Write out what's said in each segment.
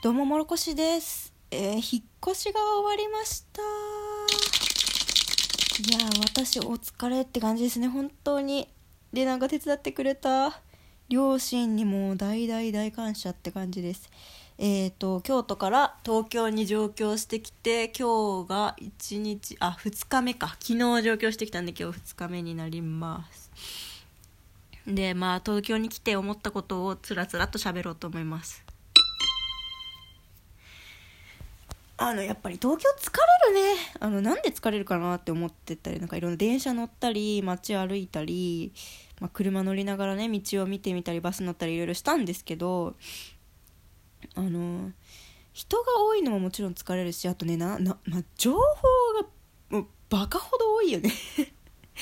どうももろこしです。えー、引っ越しが終わりました。いや、私お疲れって感じですね、本当に。で、なんか手伝ってくれた両親にも大大大感謝って感じです。えーと、京都から東京に上京してきて、今日が1日、あ、2日目か。昨日上京してきたんで今日2日目になります。で、まあ東京に来て思ったことをつらつらと喋ろうと思います。あのやっぱり東京疲れるね。あのなんで疲れるかなって思ってたりなんかいろんな電車乗ったり街歩いたり、まあ、車乗りながらね道を見てみたりバス乗ったりいろいろしたんですけどあの人が多いのももちろん疲れるしあとねなな、まあ、情報がもうバカほど多いよね。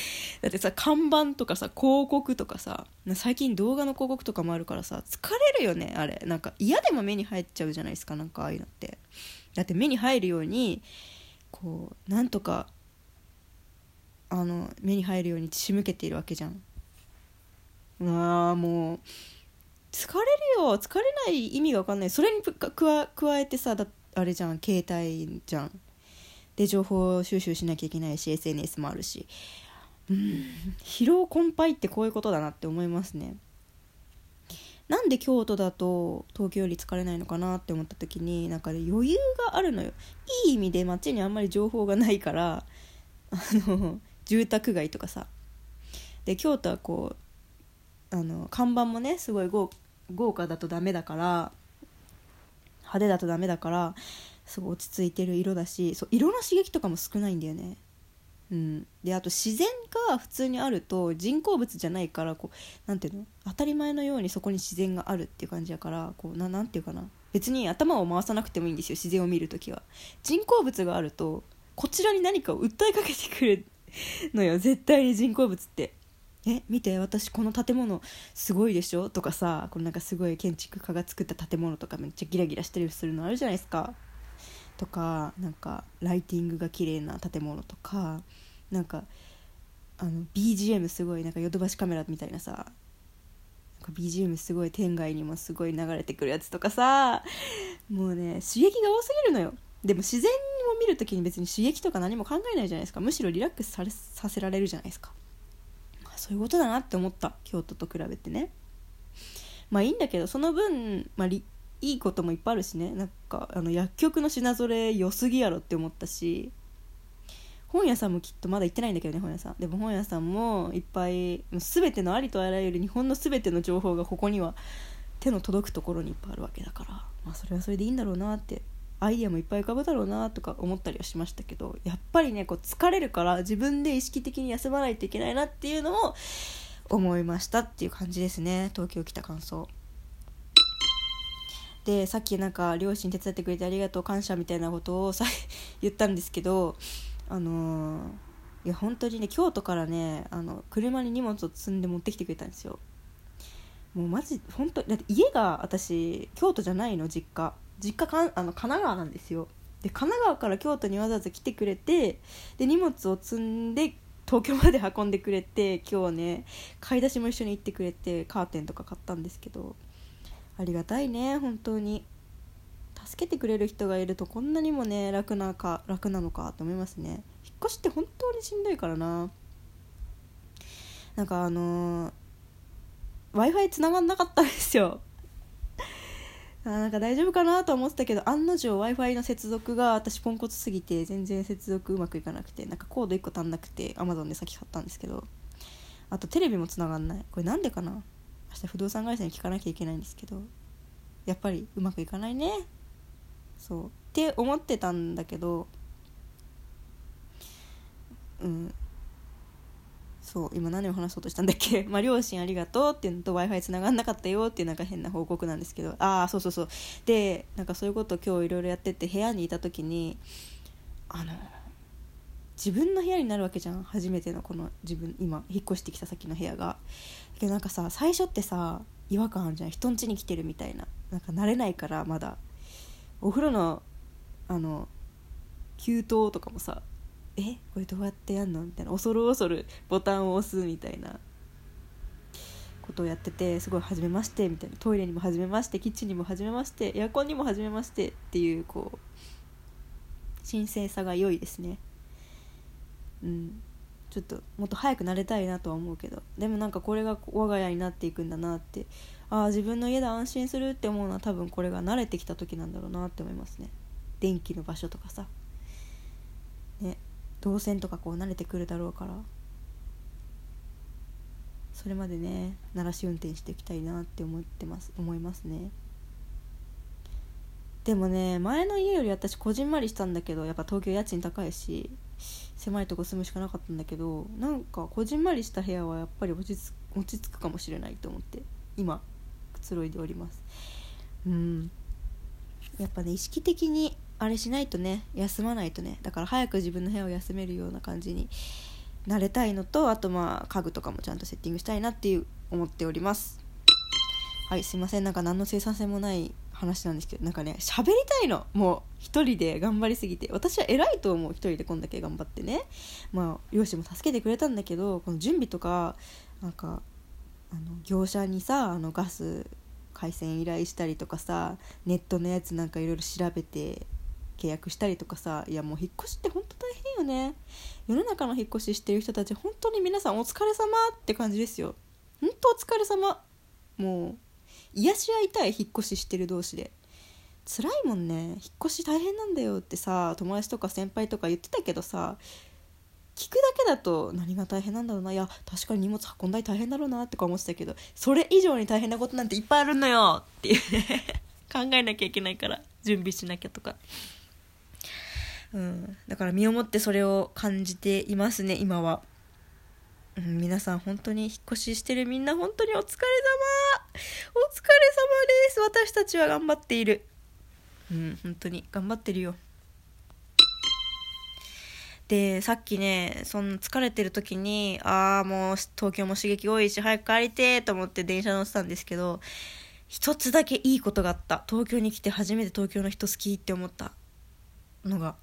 だってさ看板とかさ広告とかさ最近動画の広告とかもあるからさ疲れるよねあれ。なんか嫌でも目に入っちゃうじゃないですかなんかああいうのって。だって目に入るようにこうなんとかあの目に入るように仕向けているわけじゃん。うわーもう疲れるよ疲れない意味が分かんない。それに加加えてさだあれじゃん携帯じゃん。で情報収集しなきゃいけないし SNS もあるし。うん疲労困憊ってこういうことだなって思いますね。なんで京都だと東京より疲れないのかなって思った時になんかね余裕があるのよ。いい意味で街にあんまり情報がないからあの住宅街とかさ。で京都はこうあの看板もねすごい豪豪華だとダメだから派手だとダメだからすごい落ち着いてる色だしそう色の刺激とかも少ないんだよね。うん、であと自然が普通にあると人工物じゃないからこうなんていうの当たり前のようにそこに自然があるっていう感じだからこうななんていうかな。別に頭を回さなくてもいいんですよ自然を見るときは。人工物があるとこちらに何かを訴えかけてくる。のよ絶対に人工物ってえ見て私この建物すごいでしょ？とかさこのなんかすごい建築家が作った建物とかめっちゃギラギラしてるするのあるじゃないですか。とかなんかライティングが綺麗な建物とかなんかあの BGM すごいなんかヨドバシカメラみたいなさ BGM すごい天外にもすごい流れてくるやつとかさもうね刺激が多すぎるのよ。でも自然を見るときに別に刺激とか何も考えないじゃないですか。むしろリラックスされさせられるじゃないですか、まあ、そういうことだなって思った。京都と比べてね。まあいいんだけどその分、まあ、いいこともいっぱいあるしね。なんかあの薬局の品ぞれ良すぎやろって思ったし。本屋さんもきっとまだ行ってないんだけどね本屋さん。でも本屋さんもいっぱい全てのありとあらゆる日本の全ての情報がここには手の届くところにいっぱいあるわけだから。まあそれはそれでいいんだろうなってアイディアもいっぱい浮かぶだろうなとか思ったりはしましたけどやっぱりねこう疲れるから自分で意識的に休まないといけないなっていうのを思いましたっていう感じですね。東京来た感想。でさっきなんか両親手伝ってくれてありがとう感謝みたいなことをさ 言ったんですけどあのー、いや本当にね京都からねあの車に荷物を積んで持ってきてくれたんですよ。もうマジ本当だって家が私京都じゃないの実家。実家かんあの神奈川なんですよ。で神奈川から京都にわざわざ来てくれてで荷物を積んで東京まで運んでくれて今日ね買い出しも一緒に行ってくれてカーテンとか買ったんですけど。ありがたいね本当に。助けてくれる人がいるとこんなにもね楽なか楽なのかと思いますね。引っ越しって本当にしんどいからな。なんかあの w i f i 繋がんなかったんですよ。あなんか大丈夫かなと思ってたけど案の定 w i f i の接続が私ポンコツすぎて全然接続うまくいかなくてなんかコード1個足んなくて Amazon で先買ったんですけど。あとテレビも繋がんない。これなんでかな？明日不動産会社に聞かなきゃいけないんですけどやっぱりうまくいかないね。そう。って思ってたんだけどうん。そう今何を話そうとしたんだっけ？まあ両親ありがとうっていうのと w i f i 繋がんなかったよっていうなんか変な報告なんですけど。ああそうそうそう。でなんかそういうことを今日いろいろやってて部屋にいた時にあの自分の部屋になるわけじゃん。初めてのこの自分今引っ越してきた先の部屋が。だけどなんかさ最初ってさ違和感あるじゃん。人ん家に来てるみたいな。なんか慣れないからまだ。お風呂のあの給湯とかもさえ？これどうやってやんの？みたいな。恐る恐るボタンを押すみたいな。ことをやっててすごい初めましてみたいな。トイレにも初めましてキッチンにも初めましてエアコンにも初めましてっていうこう神聖さが良いですね。うん。ちょっともっと早く慣れたいなとは思うけど。でもなんかこれが我が家になっていくんだなって。ああ自分の家で安心するって思うのは多分これが慣れてきた時なんだろうなって思いますね。電気の場所とかさ。ね。動線とかこう慣れてくるだろうから。それまでね鳴らし運転していきたいなって思ってます。思いますね。でもね前の家より私こじんまりしたんだけどやっぱ東京家賃高いし。狭いとこ住むしかなかったんだけどなんかこじんまりした部屋はやっぱり落ち着くかもしれないと思って今くつろいでおります。うん。やっぱね意識的にあれしないとね休まないとねだから早く自分の部屋を休めるような感じになれたいのとあとまあ家具とかもちゃんとセッティングしたいなっていう思っております。はいすいません。なんか何の生産性もない話なんですけどなんかね喋りたいの。もう一人で頑張りすぎて。私は偉いと思う。一人でこんだけ頑張ってね。まあ両親も助けてくれたんだけどこの準備とかなんかあの業者にさあのガス回線依頼したりとかさネットのやつなんかいろいろ調べて契約したりとかさいやもう引っ越しって本当大変よね。世の中の引っ越ししてる人たち本当に皆さんお疲れ様って感じですよ。本当お疲れ様。もう癒し合いたい引っ越ししてる同士で。辛いもんね。引っ越し大変なんだよってさ友達とか先輩とか言ってたけどさ聞くだけだと何が大変なんだろうな。いや確かに荷物運んだり大変だろうなとか思ってたけどそれ以上に大変なことなんていっぱいあるのよ。っていうね。考えなきゃいけないから準備しなきゃとか。うん、だから身をもってそれを感じていますね今は、うん、皆さん本当に引っ越ししてるみんな本当にお疲れ様。お疲れ様です。私たちは頑張っている。うん本当に頑張ってるよ。でさっきねそんな疲れてる時にああもう東京も刺激多いし早く帰りてと思って電車乗ってたんですけど一つだけいいことがあった。東京に来て初めて東京の人好きって思ったのが。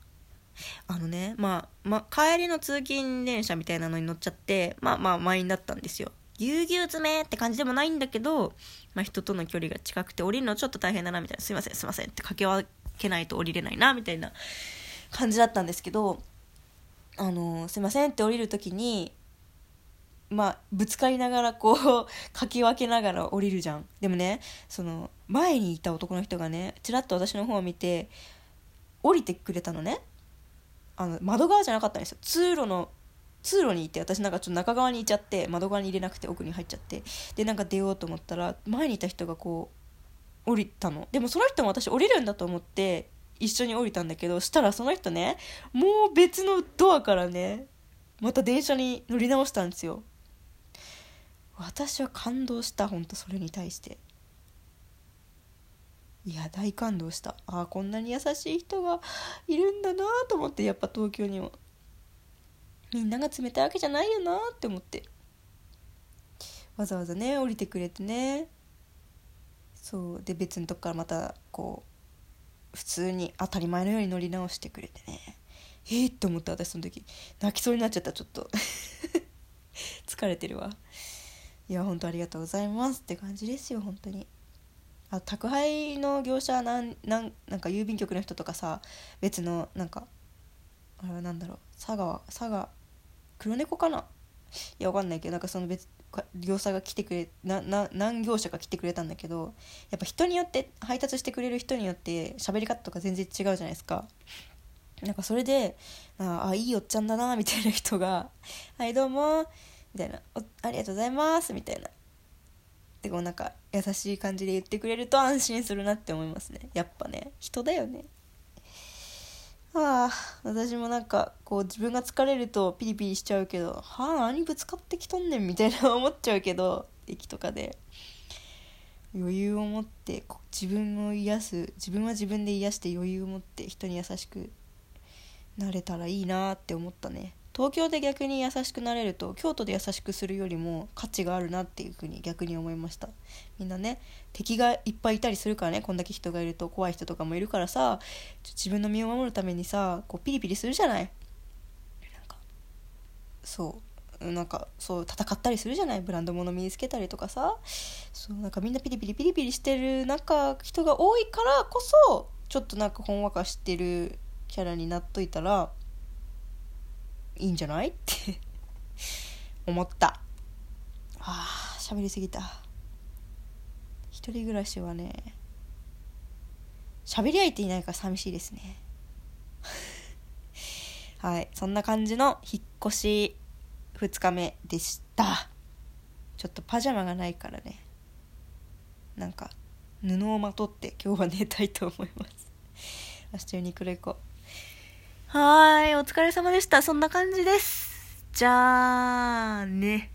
あのね、まあ、まあ、帰りの通勤電車みたいなのに乗っちゃって、まあまあ満員だったんですよ。ぎゅうぎゅう詰めって感じでもないんだけど、まあ、人との距離が近くて降りるのちょっと大変だなみたいな、すいませんすいませんって掛け分けないと降りれないなみたいな感じだったんですけど、あのすいませんって降りる時に、まあ、ぶつかりながらこう かき分けながら降りるじゃん。でもねその前にいた男の人がねちらっと私の方を見て降りてくれたのね。あの窓側じゃなかったんですよ。通路の通路にいて私なんかちょっと中側にいちゃって窓側に入れなくて奥に入っちゃってでなんか出ようと思ったら前にいた人がこう降りたの。でもその人も私降りるんだと思って一緒に降りたんだけどしたらその人ねもう別のドアからねまた電車に乗り直したんですよ。私は感動した本当それに対して。いや大感動した。ああこんなに優しい人がいるんだなと思ってやっぱ東京にも。みんなが冷たいわけじゃないよなって思って。わざわざね降りてくれてね。そう。で別のとこからまたこう普通に当たり前のように乗り直してくれてね。えー、って思った私その時。泣きそうになっちゃったちょっと。疲れてるわ。いや本当ありがとうございますって感じですよ本当に。あ宅配の業者なんなんなんか郵便局の人とかさ別のなんかあれは何だろう。佐川佐賀黒猫かな？いやわかんないけどなんかその別業者が来てくれなな何業者か来てくれたんだけどやっぱ人によって配達してくれる人によって喋り方とか全然違うじゃないですか。なんかそれでああいいおっちゃんだなみたいな人が「はいどうも」みたいな「ありがとうございます」みたいな。ってこうなんか優しい感じで言ってくれると安心するなって思いますね。やっぱね。人だよね。はあ私もなんかこう自分が疲れるとピリピリしちゃうけどはあ何ぶつかってきとんねんみたいな思っちゃうけど 駅とかで。余裕を持って自分を癒す自分は自分で癒して余裕を持って人に優しくなれたらいいなって思ったね。東京で逆に優しくなれると京都で優しくするよりも価値があるなっていうふうに逆に思いました。みんなね敵がいっぱいいたりするからねこんだけ人がいると怖い人とかもいるからさ自分の身を守るためにさこうピリピリするじゃない。なんかそうなんかそう戦ったりするじゃない。ブランド物身につけたりとかさ。そうなんかみんなピリピリピリピリしてる中人が多いからこそちょっとなんかほんわかしてるキャラになっといたらいいんじゃない？って思った。あ喋りすぎた。一人暮らしはね喋り相手いないから寂しいですね。はいそんな感じの引っ越し2日目でした。ちょっとパジャマがないからね。なんか布をまとって今日は寝たいと思います。明日ユニクロ行こう。はーいお疲れ様でした。そんな感じです。じゃあね。